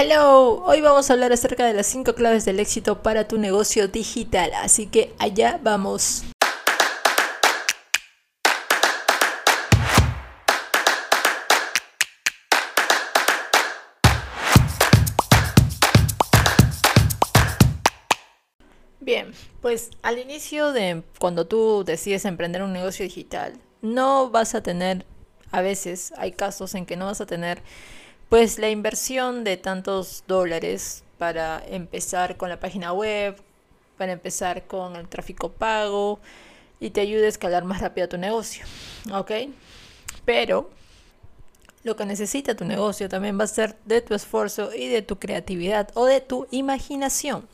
Hello, hoy vamos a hablar acerca de las 5 claves del éxito para tu negocio digital, así que allá vamos. Bien, pues al inicio de cuando tú decides emprender un negocio digital, no vas a tener, a veces hay casos en que no vas a tener pues la inversión de tantos dólares para empezar con la página web, para empezar con el tráfico pago y te ayude a escalar más rápido tu negocio, ¿ok? Pero lo que necesita tu negocio también va a ser de tu esfuerzo y de tu creatividad o de tu imaginación,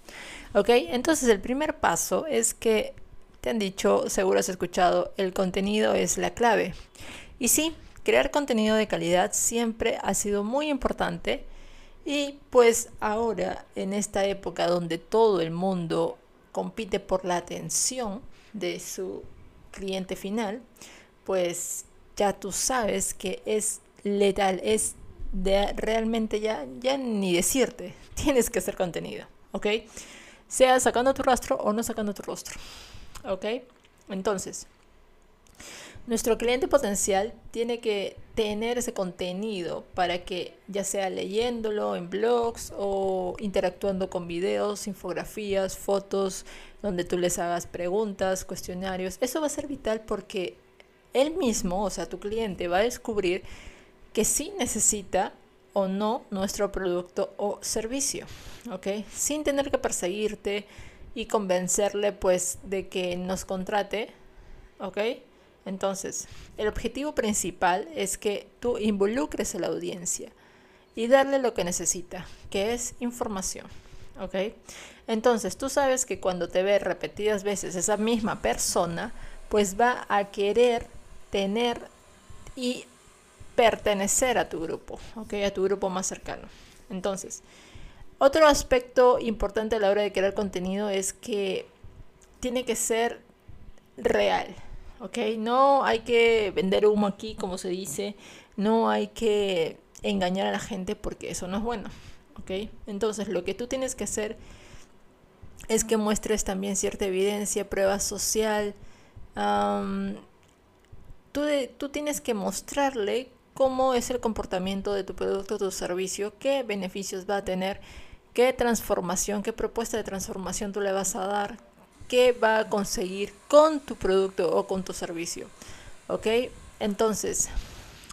¿ok? Entonces el primer paso es que te han dicho, seguro has escuchado, el contenido es la clave. Y sí, crear contenido de calidad siempre ha sido muy importante y pues ahora en esta época donde todo el mundo compite por la atención de su cliente final, pues ya tú sabes que es letal, es de realmente ya, ya ni decirte, tienes que hacer contenido, ¿ok? Sea sacando tu rastro o no sacando tu rostro, ¿ok? Entonces, nuestro cliente potencial tiene que tener ese contenido para que ya sea leyéndolo en blogs o interactuando con videos, infografías, fotos, donde tú les hagas preguntas, cuestionarios. Eso va a ser vital porque él mismo, o sea, tu cliente, va a descubrir que sí necesita o no nuestro producto o servicio, ¿ok? Sin tener que perseguirte y convencerle pues de que nos contrate, ¿ok? Entonces, el objetivo principal es que tú involucres a la audiencia y darle lo que necesita, que es información. ¿Ok? Entonces, tú sabes que cuando te ve repetidas veces esa misma persona, pues va a querer tener y pertenecer a tu grupo, ¿ok? A tu grupo más cercano. Entonces, otro aspecto importante a la hora de crear contenido es que tiene que ser real, ¿ok? No hay que vender humo aquí, como se dice, no hay que engañar a la gente porque eso no es bueno, ¿ok? Entonces lo que tú tienes que hacer es que muestres también cierta evidencia, prueba social. tú, tú tienes que mostrarle cómo es el comportamiento de tu producto tu servicio, qué beneficios va a tener, qué transformación, qué propuesta de transformación tú le vas a dar, qué va a conseguir con tu producto o con tu servicio. ¿Ok? Entonces,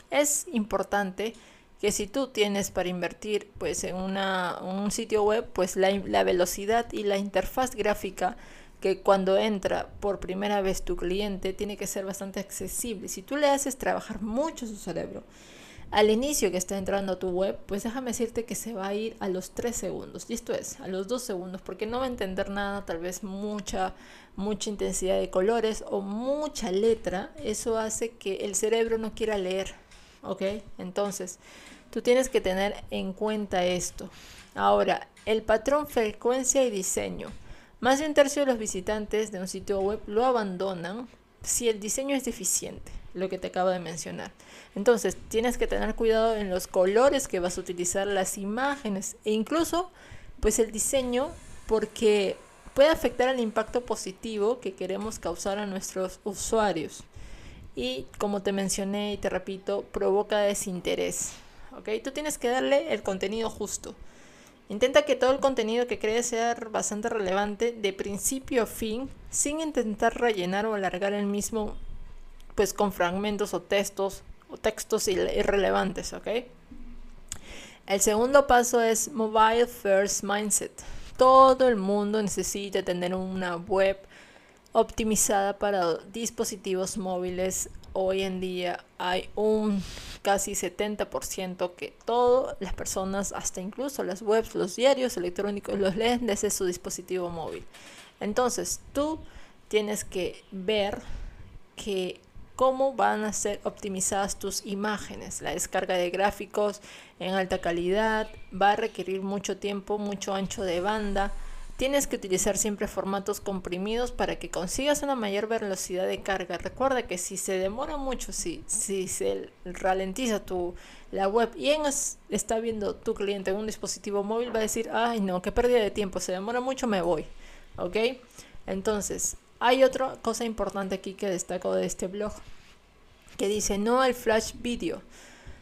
es importante que si tú tienes para invertir pues en un sitio web, pues la, la velocidad y la interfaz gráfica que cuando entra por primera vez tu cliente tiene que ser bastante accesible. Si tú le haces trabajar mucho su cerebro, al inicio que está entrando a tu web, pues déjame decirte que se va a ir a los 3 segundos. Y esto es, a los 2 segundos, porque no va a entender nada, tal vez mucha, mucha intensidad de colores o mucha letra. Eso hace que el cerebro no quiera leer. ¿Ok? Entonces, tú tienes que tener en cuenta esto. Ahora, el patrón frecuencia y diseño. Más de un tercio de los visitantes de un sitio web lo abandonan si el diseño es deficiente lo que te acabo de mencionar. Entonces, tienes que tener cuidado en los colores que vas a utilizar, las imágenes e incluso pues el diseño porque puede afectar el impacto positivo que queremos causar a nuestros usuarios. Y como te mencioné y te repito, provoca desinterés. ¿Ok? Tú tienes que darle el contenido justo. Intenta que todo el contenido que crees sea bastante relevante de principio a fin, sin intentar rellenar o alargar el mismo pues con fragmentos o textos o textos irrelevantes, ¿ok? El segundo paso es Mobile First Mindset. Todo el mundo necesita tener una web optimizada para dispositivos móviles. Hoy en día hay un casi 70% que todas las personas, hasta incluso las webs, los diarios electrónicos, los leen desde su dispositivo móvil. Entonces tú tienes que ver que cómo van a ser optimizadas tus imágenes. La descarga de gráficos en alta calidad va a requerir mucho tiempo, mucho ancho de banda. Tienes que utilizar siempre formatos comprimidos para que consigas una mayor velocidad de carga. Recuerda que si se demora mucho, si, si se ralentiza tu, la web y en, está viendo tu cliente en un dispositivo móvil, va a decir, ay no, qué pérdida de tiempo, se demora mucho, me voy. ¿Ok? Entonces, hay otra cosa importante aquí que destaco de este blog, que dice no al flash video.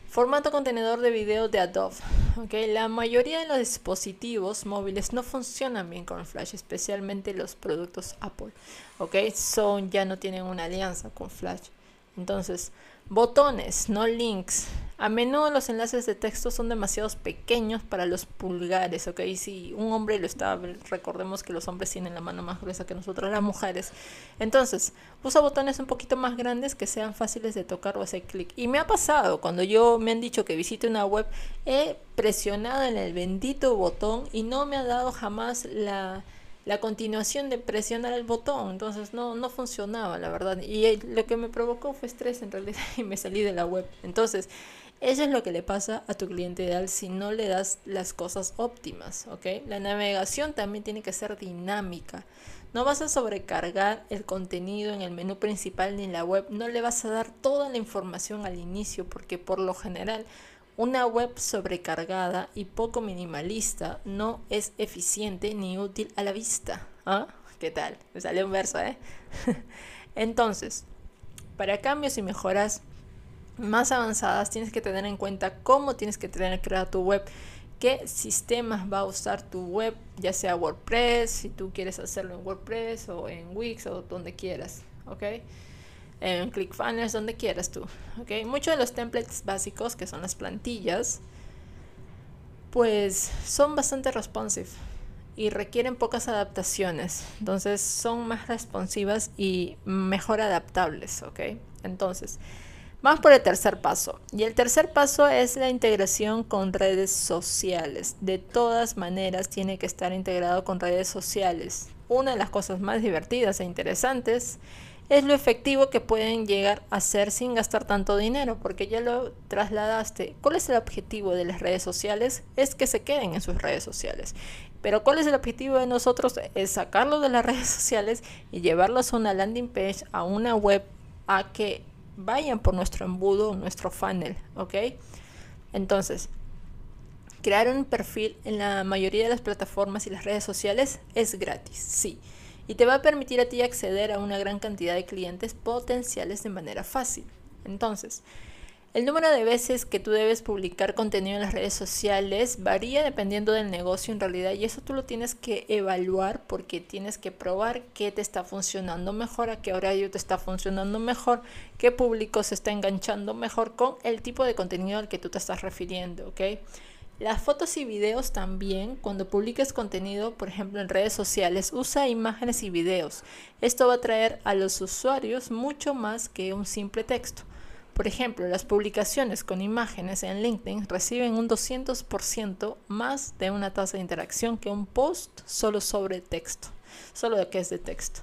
Formato contenedor de video de Adobe. Okay, la mayoría de los dispositivos móviles no funcionan bien con Flash, especialmente los productos Apple. Okay, son ya no tienen una alianza con Flash. Entonces, Botones, no links. A menudo los enlaces de texto son demasiado pequeños para los pulgares, ¿ok? Si un hombre lo está, recordemos que los hombres tienen la mano más gruesa que nosotros las mujeres. Entonces, usa botones un poquito más grandes que sean fáciles de tocar o hacer clic. Y me ha pasado, cuando yo me han dicho que visite una web, he presionado en el bendito botón y no me ha dado jamás la la continuación de presionar el botón, entonces no, no funcionaba, la verdad. Y lo que me provocó fue estrés en realidad y me salí de la web. Entonces, eso es lo que le pasa a tu cliente ideal si no le das las cosas óptimas, ¿ok? La navegación también tiene que ser dinámica. No vas a sobrecargar el contenido en el menú principal ni en la web. No le vas a dar toda la información al inicio porque por lo general una web sobrecargada y poco minimalista no es eficiente ni útil a la vista. ¿Ah? ¿Qué tal? Me salió un verso, ¿eh? Entonces, para cambios y mejoras más avanzadas tienes que tener en cuenta cómo tienes que tener creada tu web, qué sistemas va a usar tu web, ya sea WordPress, si tú quieres hacerlo en WordPress o en Wix o donde quieras, ¿ok? en ClickFunnels, donde quieras tú. ¿ok? Muchos de los templates básicos, que son las plantillas, pues son bastante responsive y requieren pocas adaptaciones. Entonces son más responsivas y mejor adaptables. ¿ok? Entonces, vamos por el tercer paso. Y el tercer paso es la integración con redes sociales. De todas maneras, tiene que estar integrado con redes sociales. Una de las cosas más divertidas e interesantes es lo efectivo que pueden llegar a ser sin gastar tanto dinero, porque ya lo trasladaste. ¿Cuál es el objetivo de las redes sociales? Es que se queden en sus redes sociales. Pero ¿cuál es el objetivo de nosotros? Es sacarlos de las redes sociales y llevarlos a una landing page, a una web, a que vayan por nuestro embudo, nuestro funnel, ¿ok? Entonces, crear un perfil en la mayoría de las plataformas y las redes sociales es gratis, sí y te va a permitir a ti acceder a una gran cantidad de clientes potenciales de manera fácil. Entonces, el número de veces que tú debes publicar contenido en las redes sociales varía dependiendo del negocio en realidad y eso tú lo tienes que evaluar porque tienes que probar qué te está funcionando mejor, a qué horario te está funcionando mejor, qué público se está enganchando mejor con el tipo de contenido al que tú te estás refiriendo, ¿ok? Las fotos y videos también, cuando publiques contenido, por ejemplo en redes sociales, usa imágenes y videos. Esto va a traer a los usuarios mucho más que un simple texto. Por ejemplo, las publicaciones con imágenes en LinkedIn reciben un 200% más de una tasa de interacción que un post solo sobre texto, solo de que es de texto.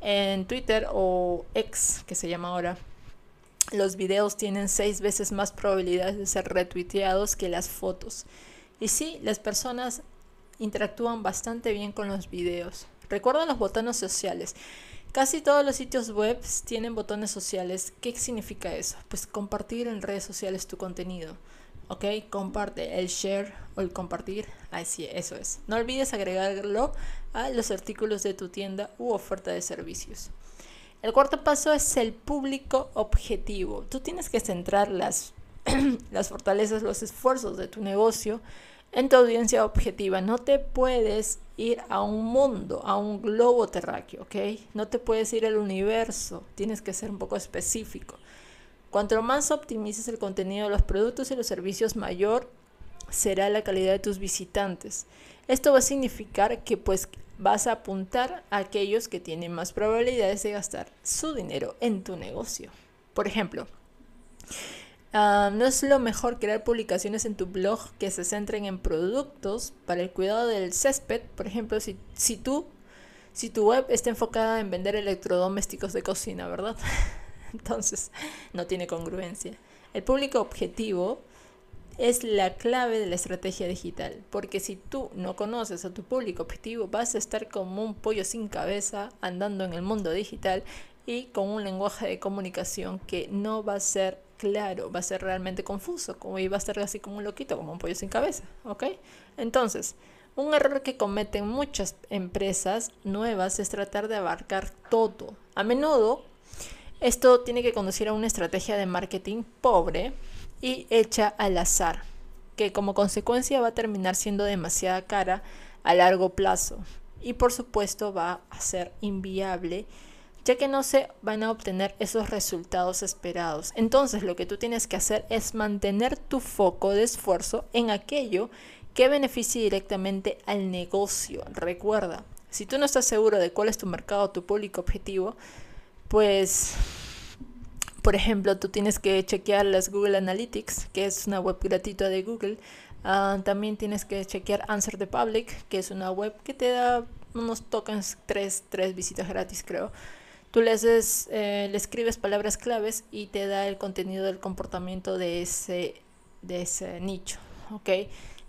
En Twitter o X, que se llama ahora, los videos tienen seis veces más probabilidades de ser retuiteados que las fotos. Y sí, las personas interactúan bastante bien con los videos. Recuerda los botones sociales. Casi todos los sitios web tienen botones sociales. ¿Qué significa eso? Pues compartir en redes sociales tu contenido. ¿Ok? Comparte el share o el compartir. Así, eso es. No olvides agregarlo a los artículos de tu tienda u oferta de servicios. El cuarto paso es el público objetivo. Tú tienes que centrar las, las fortalezas, los esfuerzos de tu negocio en tu audiencia objetiva. No te puedes ir a un mundo, a un globo terráqueo, ¿ok? No te puedes ir al universo. Tienes que ser un poco específico. Cuanto más optimices el contenido de los productos y los servicios, mayor será la calidad de tus visitantes. Esto va a significar que pues vas a apuntar a aquellos que tienen más probabilidades de gastar su dinero en tu negocio. Por ejemplo, ah, no es lo mejor crear publicaciones en tu blog que se centren en productos para el cuidado del césped. Por ejemplo, si, si, tú, si tu web está enfocada en vender electrodomésticos de cocina, ¿verdad? Entonces, no tiene congruencia. El público objetivo es la clave de la estrategia digital, porque si tú no conoces a tu público objetivo, vas a estar como un pollo sin cabeza andando en el mundo digital y con un lenguaje de comunicación que no va a ser claro, va a ser realmente confuso, como iba a estar así como un loquito, como un pollo sin cabeza, ¿ok? Entonces, un error que cometen muchas empresas nuevas es tratar de abarcar todo. A menudo, esto tiene que conducir a una estrategia de marketing pobre y hecha al azar, que como consecuencia va a terminar siendo demasiada cara a largo plazo y por supuesto va a ser inviable ya que no se van a obtener esos resultados esperados. Entonces lo que tú tienes que hacer es mantener tu foco de esfuerzo en aquello que beneficie directamente al negocio. Recuerda, si tú no estás seguro de cuál es tu mercado, tu público objetivo, pues, por ejemplo, tú tienes que chequear las Google Analytics, que es una web gratuita de Google. Ah, también tienes que chequear Answer the Public, que es una web que te da unos tokens, tres, tres visitas gratis, creo. Tú le, haces, eh, le escribes palabras claves y te da el contenido del comportamiento de ese, de ese nicho.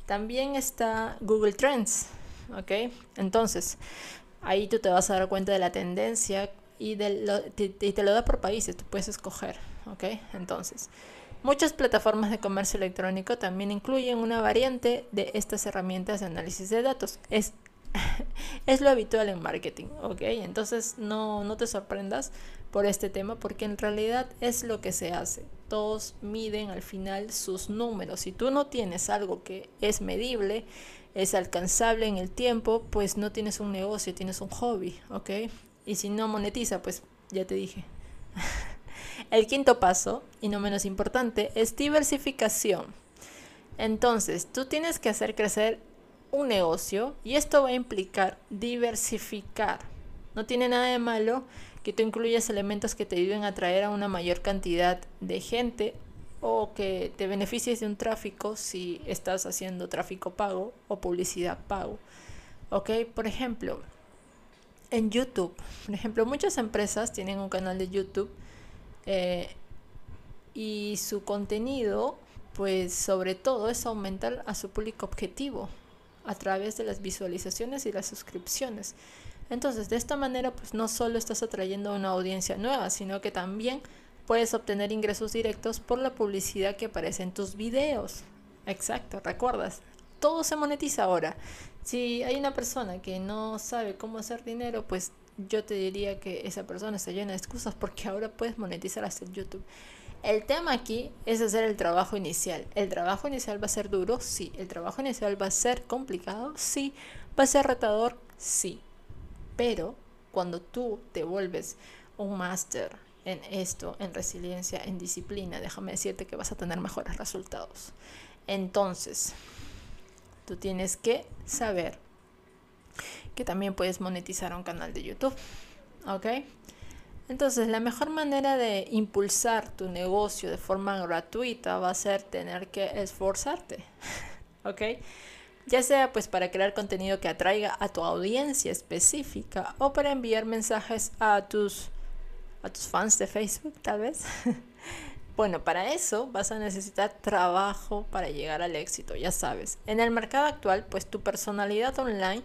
También está Google Trends. Entonces, ahí tú te vas a dar cuenta de la tendencia y, de te, te, lo da por países, tú puedes escoger. Entonces, muchas plataformas de comercio electrónico también incluyen una variante de estas herramientas de análisis de datos. Es es lo habitual en marketing, ¿ok? Entonces no, no te sorprendas por este tema porque en realidad es lo que se hace. Todos miden al final sus números. Si tú no tienes algo que es medible, es alcanzable en el tiempo, pues no tienes un negocio, tienes un hobby, ¿ok? Y si no monetiza, pues ya te dije. el quinto paso, y no menos importante, es diversificación. Entonces, tú tienes que hacer crecer un negocio y esto va a implicar diversificar. No tiene nada de malo que tú incluyas elementos que te ayuden a atraer a una mayor cantidad de gente o que te beneficies de un tráfico si estás haciendo tráfico pago o publicidad pago. Ok, por ejemplo, en YouTube, por ejemplo, muchas empresas tienen un canal de YouTube eh, y su contenido, pues sobre todo es aumentar a su público objetivo a través de las visualizaciones y las suscripciones. Entonces, de esta manera, pues no solo estás atrayendo a una audiencia nueva, sino que también puedes obtener ingresos directos por la publicidad que aparece en tus videos. Exacto, recuerdas, todo se monetiza ahora. Si hay una persona que no sabe cómo hacer dinero, pues yo te diría que esa persona está llena de excusas porque ahora puedes monetizar hasta YouTube. El tema aquí es hacer el trabajo inicial. ¿El trabajo inicial va a ser duro? Sí. ¿El trabajo inicial va a ser complicado? Sí. ¿Va a ser retador? Sí. Pero cuando tú te vuelves un máster en esto, en resiliencia, en disciplina, déjame decirte que vas a tener mejores resultados. Entonces, tú tienes que saber que también puedes monetizar un canal de YouTube. ¿Ok? Entonces, la mejor manera de impulsar tu negocio de forma gratuita va a ser tener que esforzarte, ¿ok? Ya sea pues para crear contenido que atraiga a tu audiencia específica o para enviar mensajes a tus, a tus fans de Facebook, tal vez. bueno, para eso vas a necesitar trabajo para llegar al éxito, ya sabes. En el mercado actual, pues tu personalidad online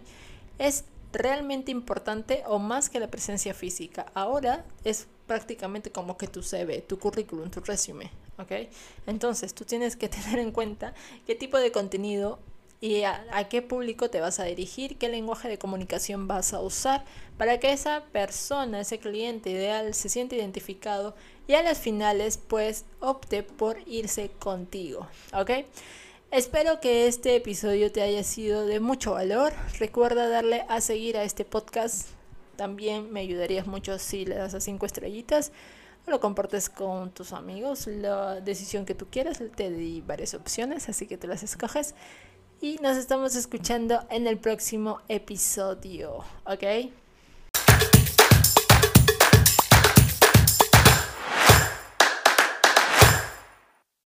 es realmente importante o más que la presencia física. Ahora es prácticamente como que tu CV, tu currículum, tu resumen, ¿ok? Entonces tú tienes que tener en cuenta qué tipo de contenido y a, a, qué público te vas a dirigir, qué lenguaje de comunicación vas a usar para que esa persona, ese cliente ideal se sienta identificado y a las finales pues opte por irse contigo, ¿ok? Espero que este episodio te haya sido de mucho valor. Recuerda darle a seguir a este podcast. También me ayudarías mucho si le das a 5 estrellitas lo compartes con tus amigos. La decisión que tú quieras, te di varias opciones, así que te las escoges. Y nos estamos escuchando en el próximo episodio, ¿ok?